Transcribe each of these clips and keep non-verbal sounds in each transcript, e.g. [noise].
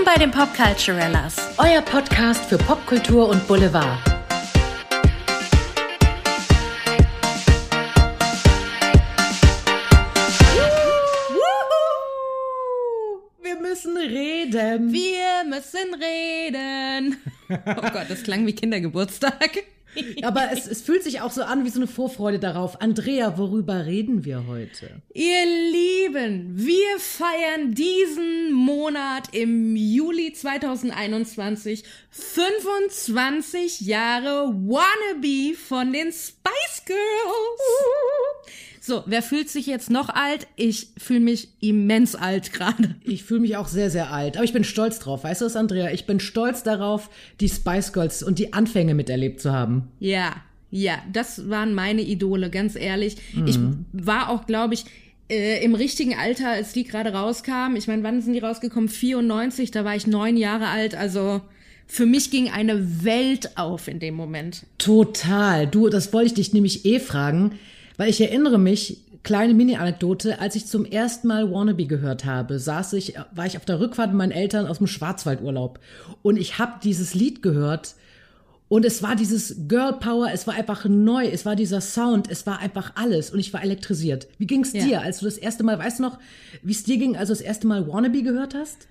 Willkommen bei den Popculturellas. Euer Podcast für Popkultur und Boulevard. Wir müssen reden. Wir müssen reden. Oh Gott, das klang wie Kindergeburtstag. [laughs] Aber es, es fühlt sich auch so an wie so eine Vorfreude darauf. Andrea, worüber reden wir heute? Ihr Lieben, wir feiern diesen Monat im Juli 2021 25 Jahre Wannabe von den Spice Girls. So, wer fühlt sich jetzt noch alt? Ich fühle mich immens alt gerade. Ich fühle mich auch sehr, sehr alt. Aber ich bin stolz drauf. Weißt du was, Andrea? Ich bin stolz darauf, die Spice Girls und die Anfänge miterlebt zu haben. Ja, ja, das waren meine Idole, ganz ehrlich. Ich war auch, glaube ich, äh, im richtigen Alter, als die gerade rauskamen. Ich meine, wann sind die rausgekommen? 94, da war ich neun Jahre alt. Also für mich ging eine Welt auf in dem Moment. Total. Du, das wollte ich dich nämlich eh fragen, weil ich erinnere mich, kleine Mini-Anekdote, als ich zum ersten Mal Wannabe gehört habe, saß ich, war ich auf der Rückfahrt mit meinen Eltern aus dem Schwarzwaldurlaub und ich habe dieses Lied gehört und es war dieses Girl Power, es war einfach neu, es war dieser Sound, es war einfach alles und ich war elektrisiert. Wie ging's Ja. dir, als du das erste Mal, weißt du noch, wie es dir ging, als du das erste Mal Wannabe gehört hast?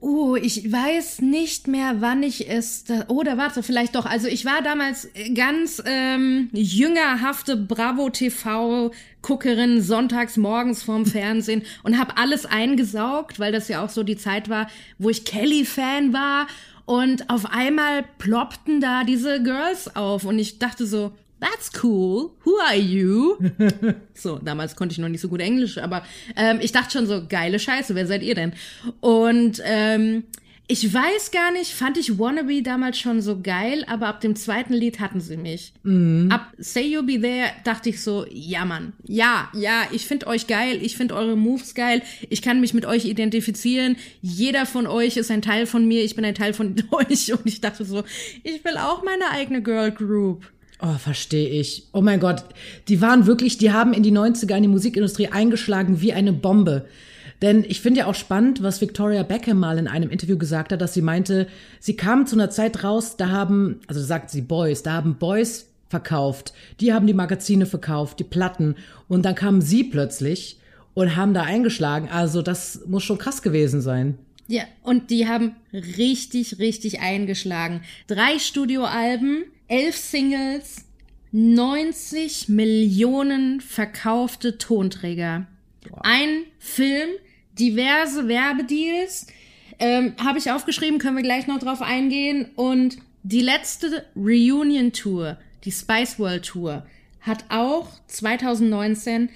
Oh, ich weiß nicht mehr, wann ich es. Da, oder warte, vielleicht doch. Also ich war damals äh, ganz ähm, jüngerhafte Bravo TV Guckerin sonntags morgens vorm Fernsehen [laughs] und habe alles eingesaugt, weil das ja auch so die Zeit war, wo ich Kelly Fan war und auf einmal ploppten da diese Girls auf und ich dachte so, That's cool. Who are you? [laughs] So, damals konnte ich noch nicht so gut Englisch, aber ähm, ich dachte schon so, geile Scheiße, wer seid ihr denn? Und ähm, ich weiß gar nicht, fand ich Wannabe damals schon so geil, aber ab dem zweiten Lied hatten sie mich. Ab Say You'll Be There dachte ich so, ja Mann, ja, ja, ich find euch geil, ich find eure Moves geil, ich kann mich mit euch identifizieren, jeder von euch ist ein Teil von mir, ich bin ein Teil von [laughs] euch und ich dachte so, ich will auch meine eigene Girl Group. Oh, verstehe ich. Oh mein Gott, die waren wirklich, die haben in die 90er in die Musikindustrie eingeschlagen wie eine Bombe. Denn ich finde ja auch spannend, was Victoria Beckham mal in einem Interview gesagt hat, dass sie meinte, sie kam zu einer Zeit raus, da haben, also sagt sie Boys, da haben Boys verkauft, die haben die Magazine verkauft, die Platten und dann kamen sie plötzlich und haben da eingeschlagen. Also das muss schon krass gewesen sein. Ja, und die haben richtig, richtig eingeschlagen. Drei Studioalben, elf Singles, 90 Millionen verkaufte Tonträger. Ein Film, diverse Werbedeals. Ähm, Habe ich aufgeschrieben, können wir gleich noch drauf eingehen. Und die letzte Reunion Tour, die Spice World Tour, hat auch 2019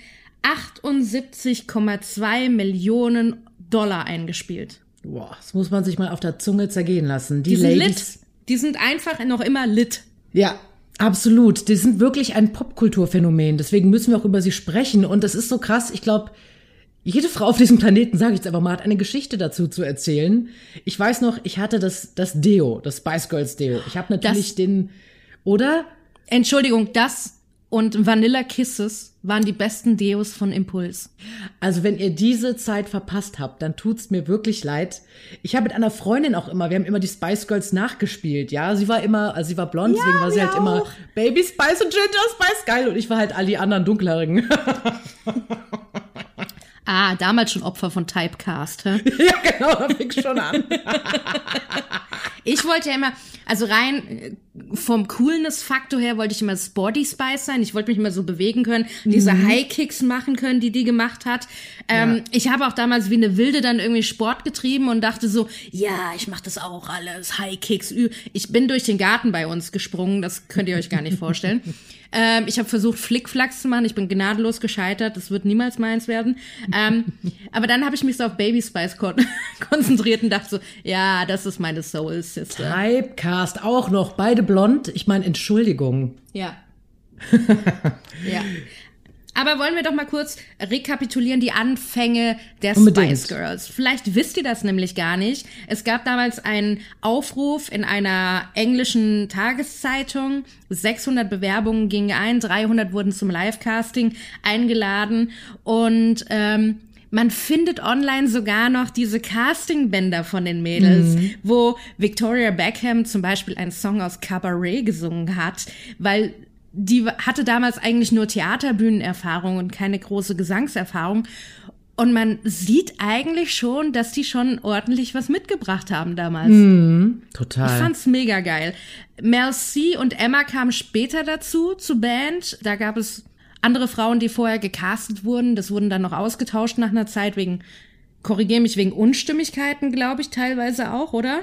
78,2 Millionen Dollar eingespielt. Boah, das muss man sich mal auf der Zunge zergehen lassen. Die, Die sind Ladies. lit. Die sind einfach noch immer lit. Ja, absolut. Die sind wirklich ein Popkulturphänomen. Deswegen müssen wir auch über sie sprechen. Und das ist so krass. Ich glaube, jede Frau auf diesem Planeten, sage ich jetzt einfach mal, hat eine Geschichte dazu zu erzählen. Ich weiß noch, ich hatte das, das Deo, das Spice Girls Deo. Ich habe natürlich Das- den, oder? Entschuldigung, das und Vanilla Kisses waren die besten Deos von Impuls. Also wenn ihr diese Zeit verpasst habt, dann tut's mir wirklich leid. Ich habe mit einer Freundin auch immer, wir haben immer die Spice Girls nachgespielt, ja. Sie war immer, also sie war blond, deswegen war sie halt immer auch. Baby Spice und Ginger Spice geil und ich war halt all die anderen dunkleren. [laughs] Ah, damals schon Opfer von Typecast. Hä? ja, genau, da fing schon an. Ich wollte ja immer, also rein äh, vom Coolness-Faktor her wollte ich immer Sporty Spice sein. Ich wollte mich immer so bewegen können, diese High-Kicks machen können, die die gemacht hat. Ähm, Ja. Ich habe auch damals wie eine Wilde dann irgendwie Sport getrieben und dachte so, ja, ich mache das auch alles, High-Kicks. Ich bin durch den Garten bei uns gesprungen, das könnt ihr euch gar nicht vorstellen. [laughs] ähm, ich habe versucht, Flickflacks zu machen, ich bin gnadenlos gescheitert, das wird niemals meins werden. Ähm, [laughs] aber dann habe ich mich so auf Baby Spice kon [laughs] konzentriert und dachte so, ja, das ist meine Soul Sister. Typecast auch noch, beide blond. Ich meine, Entschuldigung. Ja. [laughs] ja. Aber wollen wir doch mal kurz rekapitulieren die Anfänge der Unbedingt. Spice Girls. Vielleicht wisst ihr das nämlich gar nicht. Es gab damals einen Aufruf in einer englischen Tageszeitung. 600 Bewerbungen gingen ein, 300 wurden zum Live-Casting eingeladen und ähm, man findet online sogar noch diese Castingbänder von den Mädels, mhm. wo Victoria Beckham zum Beispiel einen Song aus Cabaret gesungen hat, weil die hatte damals eigentlich nur Theaterbühnenerfahrung und keine große Gesangserfahrung. Und man sieht eigentlich schon, dass die schon ordentlich was mitgebracht haben damals. Mm, total. Ich fand's mega geil. Mel C und Emma kamen später dazu, zu Band. Da gab es andere Frauen, die vorher gecastet wurden. Das wurden dann noch ausgetauscht nach einer Zeit wegen, korrigiere mich, wegen Unstimmigkeiten, glaube ich, teilweise auch, oder?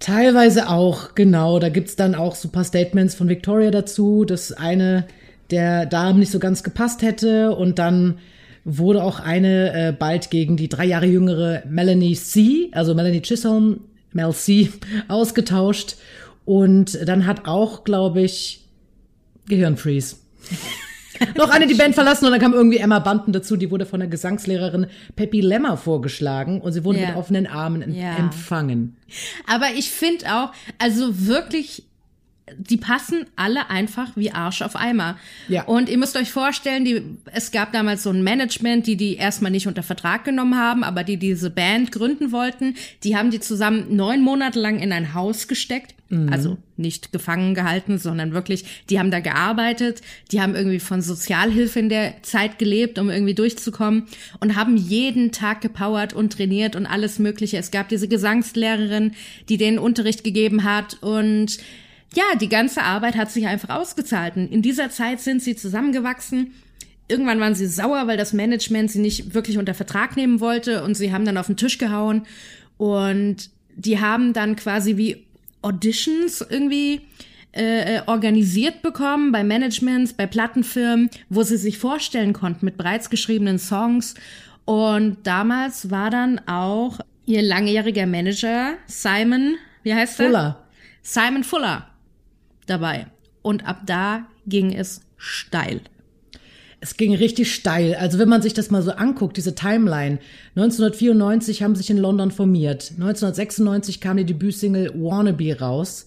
Teilweise auch, genau. Da gibt's dann auch so paar Statements von Victoria dazu, dass eine der Damen nicht so ganz gepasst hätte und dann wurde auch eine äh, bald gegen die drei Jahre jüngere Melanie C., also Melanie Chisholm, Mel C., [laughs] ausgetauscht. Und dann hat auch, glaube ich, Gehirnfreeze. [laughs] noch eine die Band verlassen und dann kam irgendwie Emma Banten dazu, die wurde von der Gesangslehrerin Peppy Lemmer vorgeschlagen und sie wurde ja. mit offenen Armen ja. empfangen. Aber ich finde auch, also wirklich die passen alle einfach wie Arsch auf Eimer. Ja. Und ihr müsst euch vorstellen, die, es gab damals so ein Management, die die erstmal nicht unter Vertrag genommen haben, aber die diese Band gründen wollten. Die haben die zusammen neun Monate lang in ein Haus gesteckt. Mhm. Also nicht gefangen gehalten, sondern wirklich, die haben da gearbeitet, die haben irgendwie von Sozialhilfe in der Zeit gelebt, um irgendwie durchzukommen und haben jeden Tag gepowert und trainiert und alles Mögliche. Es gab diese Gesangslehrerin, die den Unterricht gegeben hat und ja, die ganze Arbeit hat sich einfach ausgezahlt. In dieser Zeit sind sie zusammengewachsen. Irgendwann waren sie sauer, weil das Management sie nicht wirklich unter Vertrag nehmen wollte und sie haben dann auf den Tisch gehauen und die haben dann quasi wie Auditions irgendwie äh, organisiert bekommen bei Managements, bei Plattenfirmen, wo sie sich vorstellen konnten mit bereits geschriebenen Songs. Und damals war dann auch ihr langjähriger Manager Simon, wie heißt er? Fuller. Simon Fuller dabei. Und ab da ging es steil. Es ging richtig steil. Also wenn man sich das mal so anguckt, diese Timeline. 1994 haben sich in London formiert. 1996 kam die Debütsingle Wannabe raus.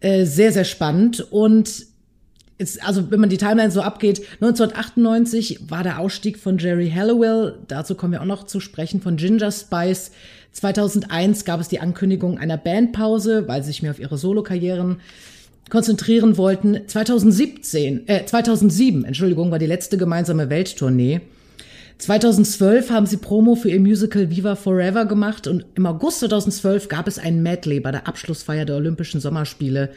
Äh, sehr, sehr spannend. Und jetzt, also wenn man die Timeline so abgeht, 1998 war der Ausstieg von Jerry Halliwell, dazu kommen wir auch noch zu sprechen, von Ginger Spice. 2001 gab es die Ankündigung einer Bandpause, weil sie sich mehr auf ihre Solokarrieren konzentrieren wollten. 2017, äh, 2007, Entschuldigung, war die letzte gemeinsame Welttournee. 2012 haben sie Promo für ihr Musical Viva Forever gemacht und im August 2012 gab es ein Medley bei der Abschlussfeier der Olympischen Sommerspiele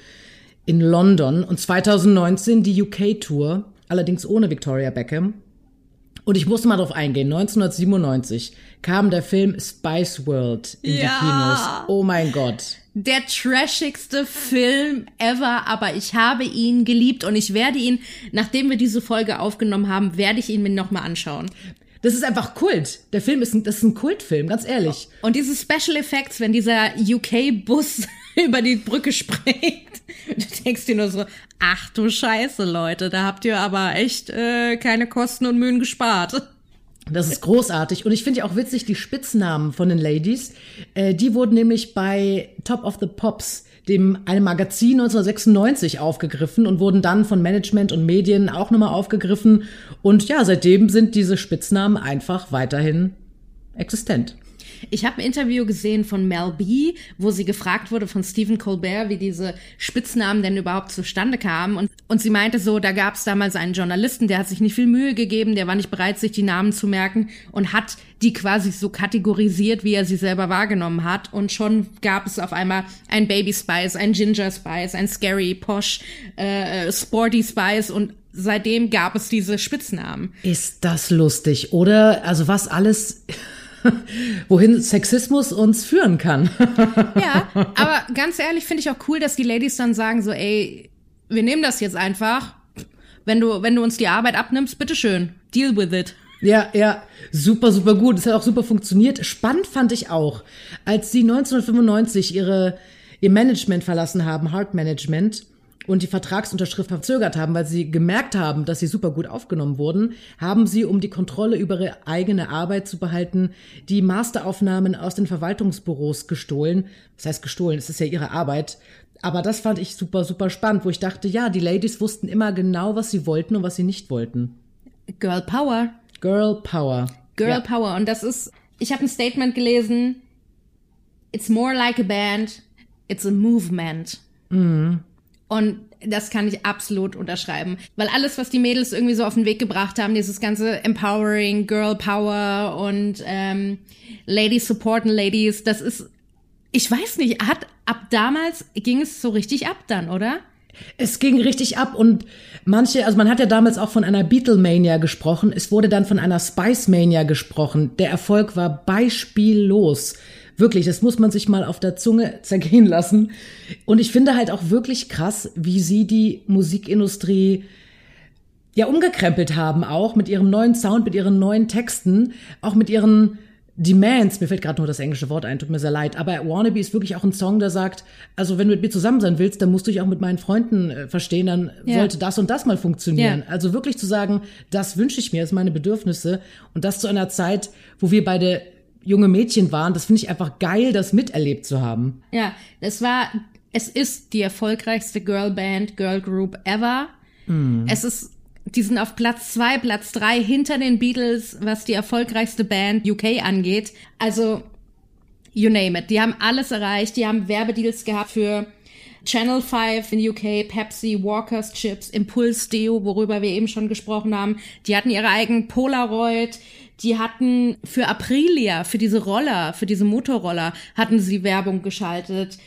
in London und 2019 die UK Tour, allerdings ohne Victoria Beckham. Und ich muss mal drauf eingehen. 1997 kam der Film Spice World in ja. die Kinos. Oh mein Gott. Der trashigste Film ever, aber ich habe ihn geliebt und ich werde ihn, nachdem wir diese Folge aufgenommen haben, werde ich ihn mir nochmal anschauen. Das ist einfach Kult. Der Film ist ein, das ist ein Kultfilm, ganz ehrlich. Und diese Special Effects, wenn dieser UK-Bus [laughs] über die Brücke springt. [laughs] Du denkst dir nur so, ach du Scheiße, Leute, da habt ihr aber echt äh, keine Kosten und Mühen gespart. Das ist großartig. Und ich finde ja auch witzig, die Spitznamen von den Ladies, äh, die wurden nämlich bei Top of the Pops, dem einem Magazin 1996 aufgegriffen und wurden dann von Management und Medien auch nochmal aufgegriffen. Und ja, seitdem sind diese Spitznamen einfach weiterhin existent. Ich habe ein Interview gesehen von Mel B, wo sie gefragt wurde von Stephen Colbert, wie diese Spitznamen denn überhaupt zustande kamen. Und, und sie meinte so, da gab es damals einen Journalisten, der hat sich nicht viel Mühe gegeben, der war nicht bereit, sich die Namen zu merken und hat die quasi so kategorisiert, wie er sie selber wahrgenommen hat. Und schon gab es auf einmal ein Baby Spice, ein Ginger Spice, ein Scary Posh, äh, Sporty Spice und seitdem gab es diese Spitznamen. Ist das lustig, oder? Also was alles [laughs] wohin Sexismus uns führen kann. [laughs] ja, [laughs] aber ganz ehrlich finde ich auch cool, dass die Ladies dann sagen so, ey, wir nehmen das jetzt einfach. Wenn du, wenn du uns die Arbeit abnimmst, bitteschön, deal with it. Ja, ja, super, super gut. Es hat auch super funktioniert. Spannend fand ich auch, als sie 1995 ihre, ihr Management verlassen haben, Heart Management, und die Vertragsunterschrift verzögert haben, weil sie gemerkt haben, dass sie super gut aufgenommen wurden, haben sie, um die Kontrolle über ihre eigene Arbeit zu behalten, die Masteraufnahmen aus den Verwaltungsbüros gestohlen. Das heißt gestohlen, es ist ja ihre Arbeit. Aber das fand ich super, super spannend, wo ich dachte, ja, die Ladies wussten immer genau, was sie wollten und was sie nicht wollten. Girl Power. Girl Power. Girl Ja. Power. Und das ist, ich habe ein Statement gelesen, it's more like a band, it's a movement. Und das kann ich absolut unterschreiben. Weil alles, was die Mädels irgendwie so auf den Weg gebracht haben, dieses ganze Empowering, Girl Power und ähm, Ladies supporten Ladies, das ist, ich weiß nicht, hat ab damals ging es so richtig ab dann, oder? Es ging richtig ab und manche, also man hat ja damals auch von einer Beatlemania gesprochen, es wurde dann von einer Spice Mania gesprochen. Der Erfolg war beispiellos. Wirklich, das muss man sich mal auf der Zunge zergehen lassen. Und ich finde halt auch wirklich krass, wie sie die Musikindustrie ja umgekrempelt haben, auch mit ihrem neuen Sound, mit ihren neuen Texten, auch mit ihren Demands. Mir fällt gerade nur das englische Wort ein, tut mir sehr leid. Aber Wannabe ist wirklich auch ein Song, der sagt, also wenn du mit mir zusammen sein willst, dann musst du dich auch mit meinen Freunden äh, verstehen, dann Ja. sollte das und das mal funktionieren. Ja. Also wirklich zu sagen, das wünsche ich mir, das sind meine Bedürfnisse. Und das zu einer Zeit, wo wir beide junge Mädchen waren, das finde ich einfach geil, das miterlebt zu haben. Ja, es war, es ist die erfolgreichste Girlband, Girl Group ever. Es ist, die sind auf Platz zwei, Platz drei hinter den Beatles, was die erfolgreichste Band UK angeht. Also, you name it. Die haben alles erreicht. Die haben Werbedeals gehabt für Channel 5 in UK, Pepsi, Walker's Chips, Impulse Deo, worüber wir eben schon gesprochen haben. Die hatten ihre eigenen Polaroid. Die hatten für Aprilia, für diese Roller, für diese Motorroller, hatten sie Werbung geschaltet.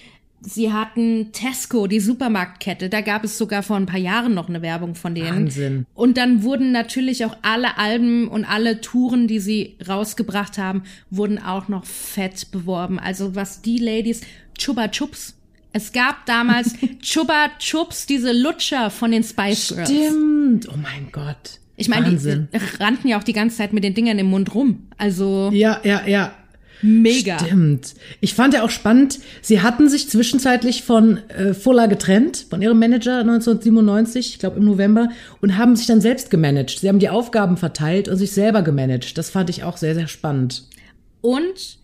Sie hatten Tesco, die Supermarktkette. Da gab es sogar vor ein paar Jahren noch eine Werbung von denen. Wahnsinn. Und dann wurden natürlich auch alle Alben und alle Touren, die sie rausgebracht haben, wurden auch noch fett beworben. Also was die Ladies, Chuba Chups. Es gab damals [laughs] Chuba Chups, diese Lutscher von den Spice Girls. Stimmt. Oh mein Gott. Ich meine, die Wahnsinn. äh, rannten ja auch die ganze Zeit mit den Dingern im Mund rum. Also Ja, ja, ja. mega. Stimmt. Ich fand ja auch spannend, sie hatten sich zwischenzeitlich von äh, Fuller getrennt, von ihrem Manager 1997, ich glaube im November, und haben sich dann selbst gemanagt. Sie haben die Aufgaben verteilt und sich selber gemanagt. Das fand ich auch sehr, sehr spannend. Und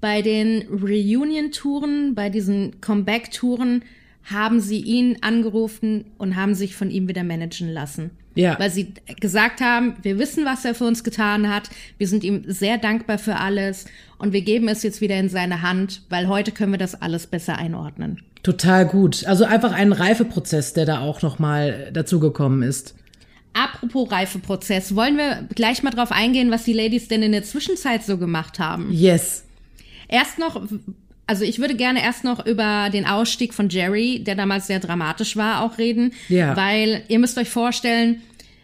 bei den Reunion-Touren, bei diesen Comeback-Touren, haben sie ihn angerufen und haben sich von ihm wieder managen lassen. Ja. Weil sie gesagt haben, wir wissen, was er für uns getan hat. Wir sind ihm sehr dankbar für alles und wir geben es jetzt wieder in seine Hand, weil heute können wir das alles besser einordnen. Total gut. Also einfach ein Reifeprozess, der da auch nochmal dazugekommen ist. Apropos Reifeprozess, wollen wir gleich mal drauf eingehen, was die Ladies denn in der Zwischenzeit so gemacht haben? Yes. Erst noch, also ich würde gerne erst noch über den Ausstieg von Jerry, der damals sehr dramatisch war, auch reden. Ja. Weil ihr müsst euch vorstellen,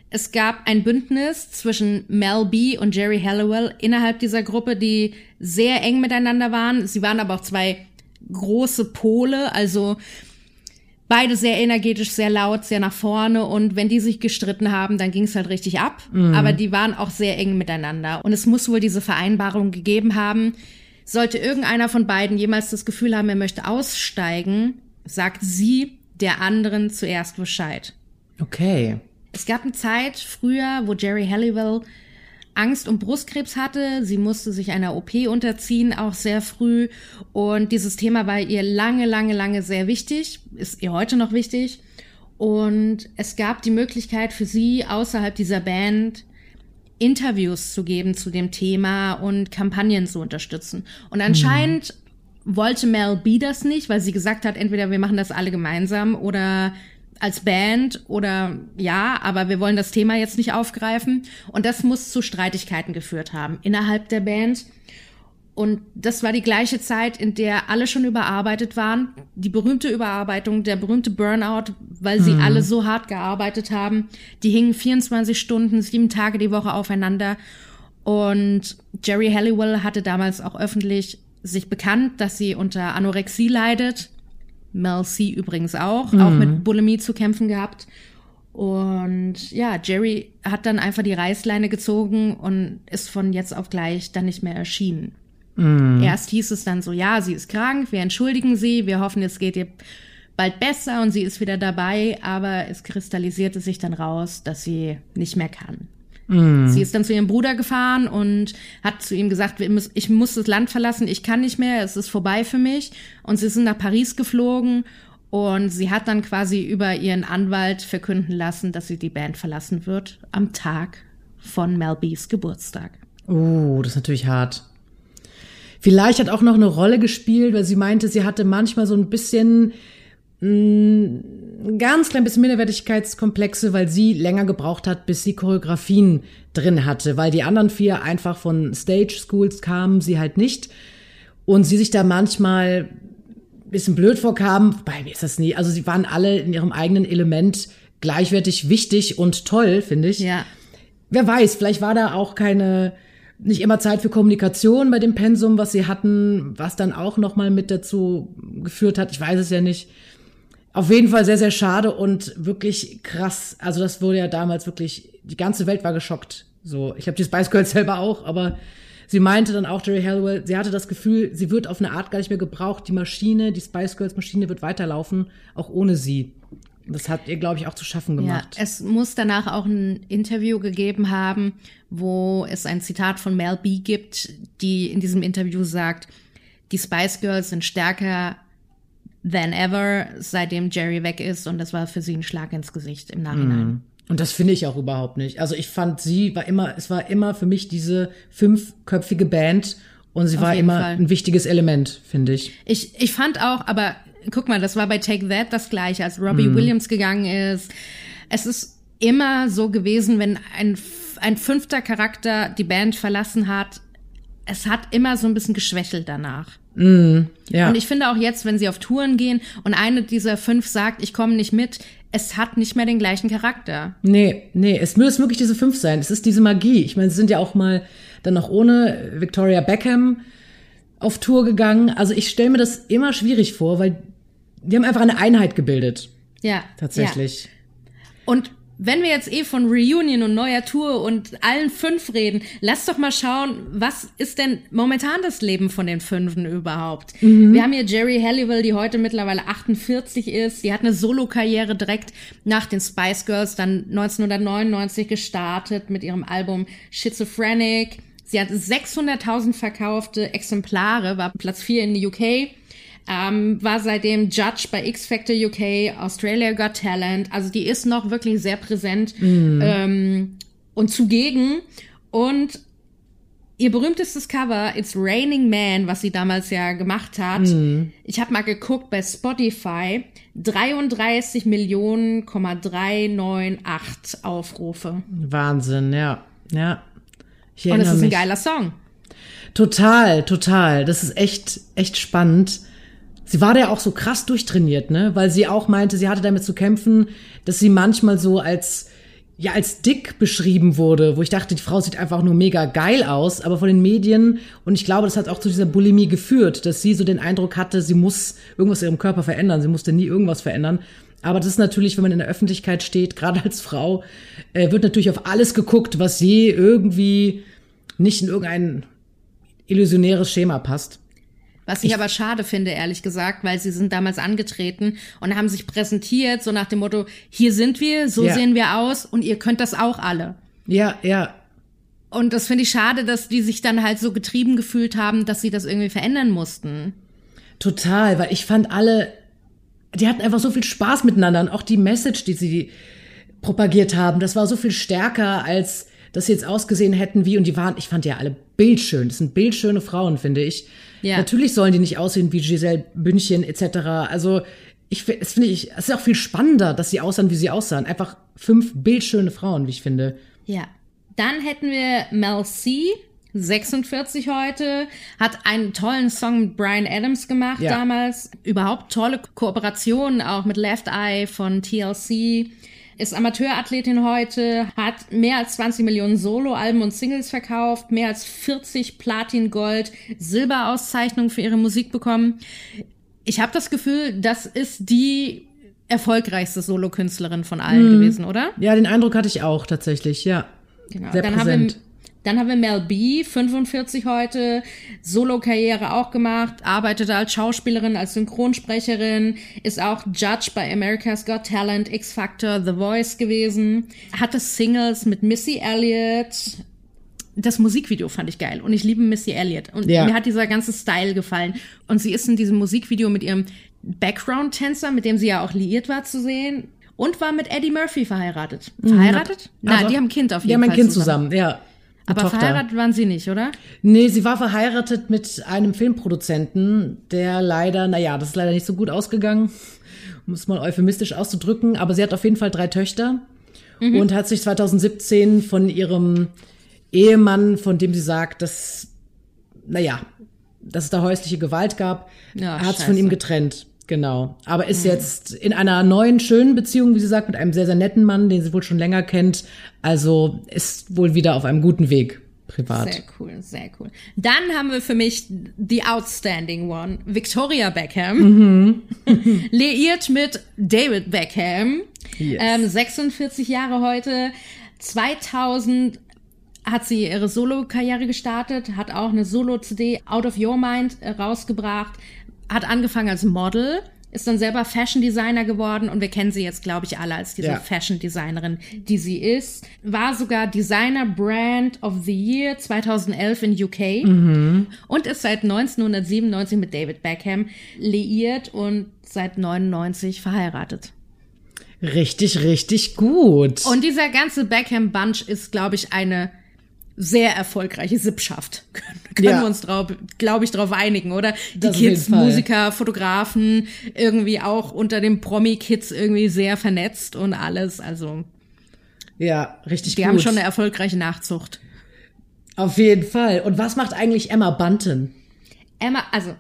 es gab ein Bündnis zwischen Mel B und Jerry Halliwell innerhalb dieser Gruppe, die sehr eng miteinander waren. Sie waren aber auch zwei große Pole, also beide sehr energetisch, sehr laut, sehr nach vorne und wenn die sich gestritten haben, dann ging es halt richtig ab. Aber die waren auch sehr eng miteinander und es muss wohl diese Vereinbarung gegeben haben. Sollte irgendeiner von beiden jemals das Gefühl haben, er möchte aussteigen, sagt sie der anderen zuerst Bescheid. Okay. Es gab eine Zeit früher, wo Jerry Halliwell Angst um Brustkrebs hatte. Sie musste sich einer OP unterziehen, auch sehr früh. Und dieses Thema war ihr lange, lange, lange sehr wichtig. Ist ihr heute noch wichtig. Und es gab die Möglichkeit für sie, außerhalb dieser Band Interviews zu geben zu dem Thema und Kampagnen zu unterstützen. Und anscheinend wollte Mel B das nicht, weil sie gesagt hat, entweder wir machen das alle gemeinsam oder als Band oder ja, aber wir wollen das Thema jetzt nicht aufgreifen. Und das muss zu Streitigkeiten geführt haben innerhalb der Band. Und das war die gleiche Zeit, in der alle schon überarbeitet waren. Die berühmte Überarbeitung, der berühmte Burnout, weil sie alle so hart gearbeitet haben. Die hingen 24 Stunden, sieben Tage die Woche aufeinander. Und Jerry Halliwell hatte damals auch öffentlich sich bekannt, dass sie unter Anorexie leidet. Mel C übrigens auch, auch mit Bulimie zu kämpfen gehabt. Und ja, Jerry hat dann einfach die Reißleine gezogen und ist von jetzt auf gleich dann nicht mehr erschienen. Erst hieß es dann so, ja, sie ist krank, wir entschuldigen sie, wir hoffen, es geht ihr bald besser und sie ist wieder dabei, aber es kristallisierte sich dann raus, dass sie nicht mehr kann. Sie ist dann zu ihrem Bruder gefahren und hat zu ihm gesagt, ich muss das Land verlassen, ich kann nicht mehr, es ist vorbei für mich. Und sie sind nach Paris geflogen und sie hat dann quasi über ihren Anwalt verkünden lassen, dass sie die Band verlassen wird am Tag von Mel B's Geburtstag. Oh, das ist natürlich hart. Vielleicht hat auch noch eine Rolle gespielt, weil sie meinte, sie hatte manchmal so ein bisschen mh, ein ganz klein bisschen Minderwertigkeitskomplexe, weil sie länger gebraucht hat, bis sie Choreografien drin hatte, weil die anderen vier einfach von Stage Schools kamen, sie halt nicht. Und sie sich da manchmal ein bisschen blöd vorkamen, bei mir ist das nie. Also sie waren alle in ihrem eigenen Element gleichwertig wichtig und toll, finde ich. Ja. Wer weiß, vielleicht war da auch keine nicht immer Zeit für Kommunikation bei dem Pensum, was sie hatten, was dann auch noch mal mit dazu geführt hat. Ich weiß es ja nicht. Auf jeden Fall sehr, sehr schade und wirklich krass. Also das wurde ja damals wirklich, die ganze Welt war geschockt. So, ich habe die Spice Girls [laughs] selber auch, aber sie meinte dann auch, Jerry Halliwell, sie hatte das Gefühl, sie wird auf eine Art gar nicht mehr gebraucht. Die Maschine, die Spice Girls Maschine wird weiterlaufen, auch ohne sie. Das hat ihr, glaube ich, auch zu schaffen gemacht. Ja, es muss danach auch ein Interview gegeben haben, wo es ein Zitat von Mel B gibt, die in diesem Interview sagt, die Spice Girls sind stärker than ever, seitdem Jerry weg ist. Und das war für sie ein Schlag ins Gesicht im Nachhinein. Mhm. Und das finde ich auch überhaupt nicht. Also ich fand, sie war immer, es war immer für mich diese fünfköpfige Band und sie Auf war immer Fall. ein wichtiges Element, finde ich. Ich, ich fand auch, aber guck mal, das war bei Take That das gleiche, als Robbie Williams gegangen ist. Es ist immer so gewesen, wenn ein, ein fünfter Charakter die Band verlassen hat, es hat immer so ein bisschen geschwächelt danach. Ja. Und ich finde auch jetzt, wenn sie auf Touren gehen und eine dieser fünf sagt, ich komme nicht mit, es hat nicht mehr den gleichen Charakter. Nee, nee, es müssen wirklich diese fünf sein. Es ist diese Magie. Ich meine, sie sind ja auch mal dann noch ohne Victoria Beckham auf Tour gegangen. Also ich stelle mir das immer schwierig vor, weil die haben einfach eine Einheit gebildet. Ja. Tatsächlich. Ja. Und wenn wir jetzt eh von Reunion und neuer Tour und allen fünf reden, lass doch mal schauen, was ist denn momentan das Leben von den Fünfen überhaupt? Wir haben hier Jerry Halliwell, die heute mittlerweile 48 ist. Sie hat eine Solo-Karriere direkt nach den Spice Girls, dann 1999 gestartet mit ihrem Album Schizophrenic. Sie hat 600.000 verkaufte Exemplare, war Platz 4 in the UK. Ähm, war seitdem Judge bei X Factor UK, Australia Got Talent. Also die ist noch wirklich sehr präsent ähm, und zugegen. Und ihr berühmtestes Cover, It's Raining Man, was sie damals ja gemacht hat. Ich habe mal geguckt bei Spotify, 33 Millionen, 398 Aufrufe. Wahnsinn, ja. Ja. Und es ist ein mich. geiler Song. Total, total. Das ist echt, echt spannend. Sie war da ja auch so krass durchtrainiert, ne? Weil sie auch meinte, sie hatte damit zu kämpfen, dass sie manchmal so als, ja, als dick beschrieben wurde, wo ich dachte, die Frau sieht einfach nur mega geil aus, aber von den Medien, und ich glaube, das hat auch zu dieser Bulimie geführt, dass sie so den Eindruck hatte, sie muss irgendwas in ihrem Körper verändern, sie musste nie irgendwas verändern. Aber das ist natürlich, wenn man in der Öffentlichkeit steht, gerade als Frau, äh, wird natürlich auf alles geguckt, was je irgendwie nicht in irgendein illusionäres Schema passt. Was ich, aber schade finde, ehrlich gesagt, weil sie sind damals angetreten und haben sich präsentiert, so nach dem Motto, hier sind wir, so Ja. sehen wir aus und ihr könnt das auch alle. Ja, ja. Und das finde ich schade, dass die sich dann halt so getrieben gefühlt haben, dass sie das irgendwie verändern mussten. Total, weil ich fand alle, die hatten einfach so viel Spaß miteinander und auch die Message, die sie propagiert haben, das war so viel stärker, als dass sie jetzt ausgesehen hätten wie, und die waren, ich fand die ja alle bildschön, das sind bildschöne Frauen, finde ich. Ja. Natürlich sollen die nicht aussehen wie Giselle Bündchen etc. Also ich es finde ich, es ist auch viel spannender, dass sie aussahen, wie sie aussahen. Einfach fünf bildschöne Frauen, wie ich finde. Ja. Dann hätten wir Mel C., 46 heute, hat einen tollen Song mit Brian Adams gemacht Ja. damals. Überhaupt tolle Kooperationen auch mit Left Eye von TLC. Ist Amateurathletin heute, hat mehr als 20 Millionen Soloalben und Singles verkauft, mehr als 40 Platin, Gold, Silberauszeichnungen für ihre Musik bekommen. Ich habe das Gefühl, das ist die erfolgreichste Solokünstlerin von allen gewesen, oder? Ja, den Eindruck hatte ich auch tatsächlich, ja. Genau. Sehr dann, haben wir, präsent. Dann haben wir Mel B, 45 heute, Solo-Karriere auch gemacht, arbeitete als Schauspielerin, als Synchronsprecherin, ist auch Judge bei America's Got Talent, X Factor, The Voice gewesen, hatte Singles mit Missy Elliott. Das Musikvideo fand ich geil und ich liebe Missy Elliott und Ja. mir hat dieser ganze Style gefallen und sie ist in diesem Musikvideo mit ihrem Background-Tänzer, mit dem sie ja auch liiert war, zu sehen und war mit Eddie Murphy verheiratet. Verheiratet? Nein, Also, die haben ein Kind auf jeden Die haben Fall ein Kind zusammen, ja. Aber Tochter. verheiratet waren sie nicht, oder? Nee, sie war verheiratet mit einem Filmproduzenten, der leider, naja, das ist leider nicht so gut ausgegangen, um es mal euphemistisch auszudrücken, aber sie hat auf jeden Fall drei Töchter und hat sich 2017 von ihrem Ehemann, von dem sie sagt, dass, naja, dass es da häusliche Gewalt gab, Ja, hat es von ihm getrennt. Genau. Aber ist jetzt in einer neuen, schönen Beziehung, wie sie sagt, mit einem sehr, sehr netten Mann, den sie wohl schon länger kennt. Also ist wohl wieder auf einem guten Weg, privat. Sehr cool, sehr cool. Dann haben wir für mich the outstanding one, Victoria Beckham, Mhm. [laughs] liiert mit David Beckham, Yes. ähm, 46 Jahre heute, 2000 hat sie ihre Solo-Karriere gestartet, hat auch eine Solo-CD Out of Your Mind äh, rausgebracht, hat angefangen als Model, ist dann selber Fashion Designer geworden und wir kennen sie jetzt, glaube ich, alle als diese Ja. Fashion Designerin, die sie ist. War sogar Designer Brand of the Year 2011 in UK und ist seit 1997 mit David Beckham liiert und seit 99 verheiratet. Richtig, richtig gut. Und dieser ganze Beckham Bunch ist, glaube ich, eine sehr erfolgreiche Sippschaft. [laughs] Können, können Ja. wir uns drauf, glaube ich, drauf einigen, oder? Die Das Kids. Musiker, Fotografen, irgendwie auch unter den Promi-Kids irgendwie sehr vernetzt und alles. Also, ja, richtig die gut. haben schon eine erfolgreiche Nachzucht. Auf jeden Fall. Und was macht eigentlich Emma Bunton? Emma, also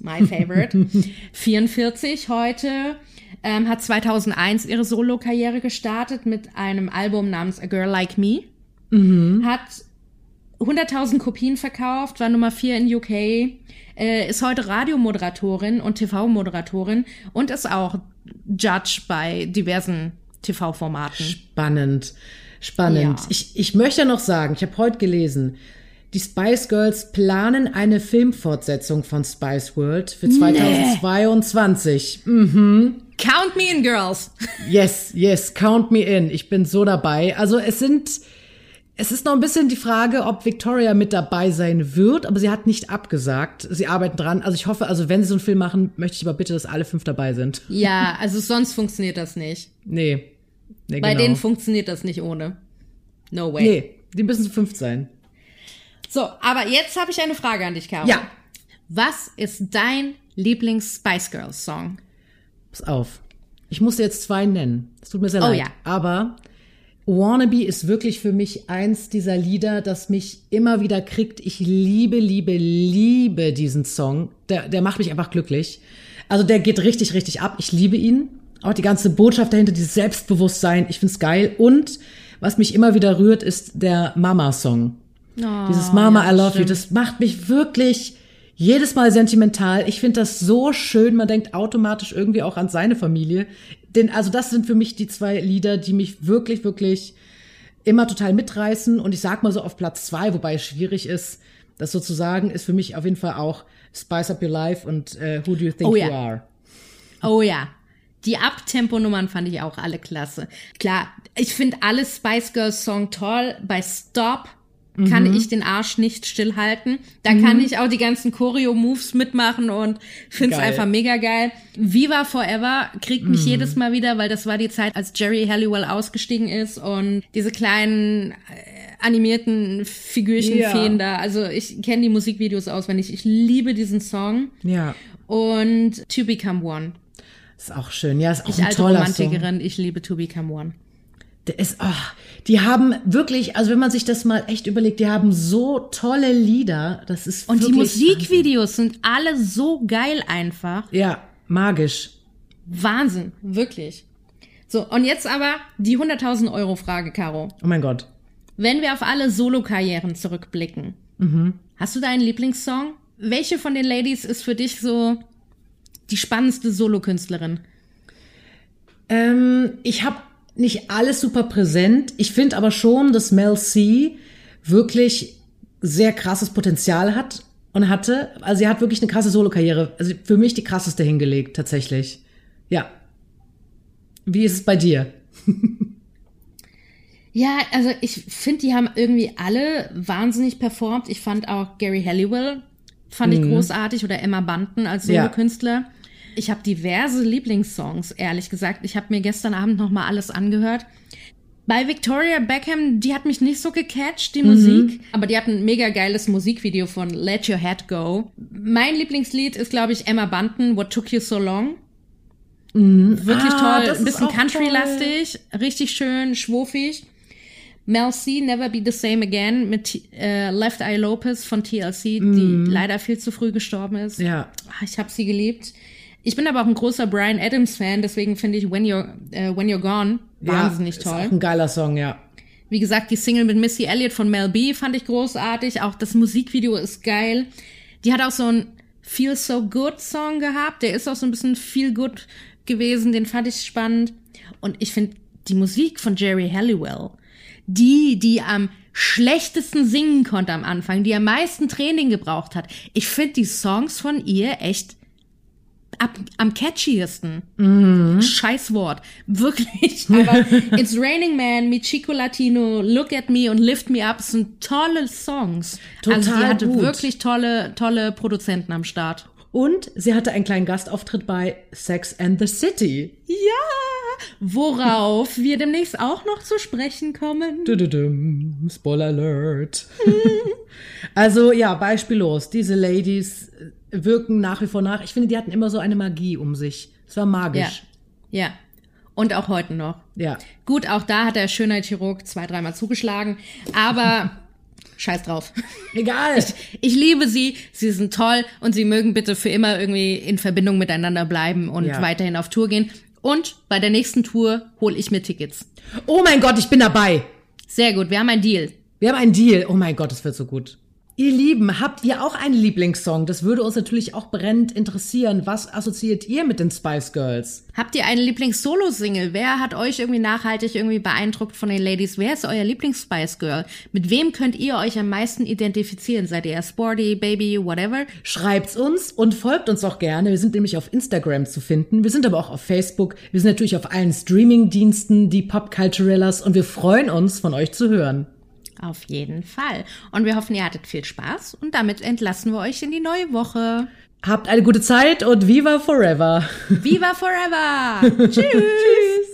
my favorite, [laughs] 44 heute, ähm, hat 2001 ihre Solo-Karriere gestartet mit einem Album namens A Girl Like Me. Hat 100.000 Kopien verkauft, war Nummer 4 in UK, äh, ist heute Radiomoderatorin und TV-Moderatorin und ist auch Judge bei diversen TV-Formaten. Spannend. Spannend. Ja. Ich, ich möchte noch sagen, ich habe heute gelesen, die Spice Girls planen eine Filmfortsetzung von Spice World für 2022. Mhm. Count me in, Girls! Yes, yes, count me in. Ich bin so dabei. Also es sind, es ist noch ein bisschen die Frage, ob Victoria mit dabei sein wird, aber sie hat nicht abgesagt. Sie arbeiten dran. Also ich hoffe, also wenn sie so einen Film machen, möchte ich aber bitte, dass alle fünf dabei sind. [laughs] Ja, also sonst funktioniert das nicht. Nee. nee Bei genau. denen funktioniert das nicht ohne. No way. Nee, die müssen zu fünft sein. So, aber jetzt habe ich eine Frage an dich, Caro. Ja. Was ist dein Lieblings-Spice Girls Song? Pass auf. Ich musste jetzt zwei nennen. Es tut mir sehr Oh leid. ja. Aber Wannabe ist wirklich für mich eins dieser Lieder, das mich immer wieder kriegt. Ich liebe, liebe, liebe diesen Song. Der, der macht mich einfach glücklich. Also der geht richtig, richtig ab. Ich liebe ihn. Auch die ganze Botschaft dahinter, dieses Selbstbewusstsein. Ich find's geil. Und was mich immer wieder rührt, ist der Mama-Song. Dieses Mama, Oh, ja, I love you, stimmt. das macht mich wirklich jedes Mal sentimental. Ich finde das so schön. Man denkt automatisch irgendwie auch an seine Familie. Denn also das sind für mich die zwei Lieder, die mich wirklich, wirklich immer total mitreißen. Und ich sag mal so auf Platz zwei, wobei es schwierig ist, das sozusagen, ist für mich auf jeden Fall auch Spice Up Your Life und äh, Who Do You Think Oh You ja. Are. Oh ja. Die Abtempo-Nummern fand ich auch alle klasse. Klar, ich finde alle Spice Girls Song toll. Bei Stop kann Mhm. ich den Arsch nicht stillhalten. Da kann ich auch die ganzen Choreo-Moves mitmachen und find's Geil. einfach mega geil. Viva Forever kriegt Mhm. mich jedes Mal wieder, weil das war die Zeit, als Jerry Halliwell ausgestiegen ist und diese kleinen äh, animierten Figürchen Ja. fehlen da. Also ich kenne die Musikvideos auswendig. Ich liebe diesen Song. Ja, Und To Become One. ist auch schön. Ja, ist auch Ich ein alte toller Song. Romantikerin, ich liebe To Become One. Ist, ach, die haben wirklich, also wenn man sich das mal echt überlegt, die haben so tolle Lieder. Das ist Und die Musikvideos sind alle so geil einfach. Ja, magisch. Wahnsinn, wirklich. So, und jetzt aber die 100.000 Euro Frage, Caro. Oh mein Gott. Wenn wir auf alle Solo-Karrieren zurückblicken, hast du deinen Lieblingssong? Welche von den Ladies ist für dich so die spannendste Solokünstlerin? Ähm, ich habe nicht alles super präsent. Ich finde aber schon, dass Mel C wirklich sehr krasses Potenzial hat und hatte. Also sie hat wirklich eine krasse Solokarriere. Also für mich die krasseste hingelegt, tatsächlich. Ja. Wie ist es bei dir? [laughs] Ja, also ich finde, die haben irgendwie alle wahnsinnig performt. Ich fand auch Gary Halliwell, fand ich großartig, oder Emma Bunton als Ja. Ich habe diverse Lieblingssongs, ehrlich gesagt. Ich habe mir gestern Abend noch mal alles angehört. Bei Victoria Beckham, die hat mich nicht so gecatcht, die Musik. Aber die hat ein mega geiles Musikvideo von Let Your Head Go. Mein Lieblingslied ist, glaube ich, Emma Bunton, What Took You So Long. Wirklich Ah, toll. Ein bisschen country-lastig, richtig schön, schwuffig. Mel C, Never Be the Same Again mit äh, Left Eye Lopez von TLC, die leider viel zu früh gestorben ist. Ja. Ah, Ich habe sie geliebt. Ich bin aber auch ein großer Brian Adams Fan, deswegen finde ich When You're äh, When You're Gone wahnsinnig ja, toll. Ist auch ein geiler Song, ja. Wie gesagt, die Single mit Missy Elliott von Mel B fand ich großartig. Auch das Musikvideo ist geil. Die hat auch so einen Feel So Good Song gehabt. Der ist auch so ein bisschen Feel Good gewesen. Den fand ich spannend. Und ich finde die Musik von Jerry Halliwell, die, die am schlechtesten singen konnte am Anfang, die am meisten Training gebraucht hat. Ich finde die Songs von ihr echt ab, am catchiesten. Scheißwort. Wirklich. [laughs] Aber It's Raining Man, Mi Chico Latino, Look at Me und Lift Me Up sind tolle Songs. also sie Total hatte gut. wirklich tolle, tolle Produzenten am Start. Und sie hatte einen kleinen Gastauftritt bei Sex and the City. Ja, worauf wir demnächst auch noch zu sprechen kommen. Dududum, Spoiler Alert. [laughs] also ja, beispiellos. Diese Ladies wirken nach wie vor nach. Ich finde, die hatten immer so eine Magie um sich. Es war Ja, magisch. ja. Und auch heute noch. Ja. Gut, auch da hat der Schönheitschirurg zwei, dreimal zugeschlagen, aber [laughs] scheiß drauf. Egal. Ich liebe sie, sie sind toll und sie mögen bitte für immer irgendwie in Verbindung miteinander bleiben und Ja. weiterhin auf Tour gehen. Und bei der nächsten Tour hole ich mir Tickets. Oh mein Gott, ich bin dabei. Sehr gut, wir haben einen Deal. Wir haben einen Deal. Oh mein Gott, es wird so gut. Ihr Lieben, habt ihr auch einen Lieblingssong? Das würde uns natürlich auch brennend interessieren. Was assoziiert ihr mit den Spice Girls? Habt ihr eine Lieblings-Solo-Single? Wer hat euch irgendwie nachhaltig irgendwie beeindruckt von den Ladies? Wer ist euer Lieblings-Spice Girl? Mit wem könnt ihr euch am meisten identifizieren? Seid ihr Sporty, Baby, whatever? Schreibt's uns und folgt uns auch gerne. Wir sind nämlich auf Instagram zu finden. Wir sind aber auch auf Facebook. Wir sind natürlich auf allen Streaming-Diensten, die Popculturellas und wir freuen uns, von euch zu hören. Auf jeden Fall. Und wir hoffen, ihr hattet viel Spaß und damit entlassen wir euch in die neue Woche. Habt eine gute Zeit und Viva Forever! Viva forever! [laughs] Tschüss!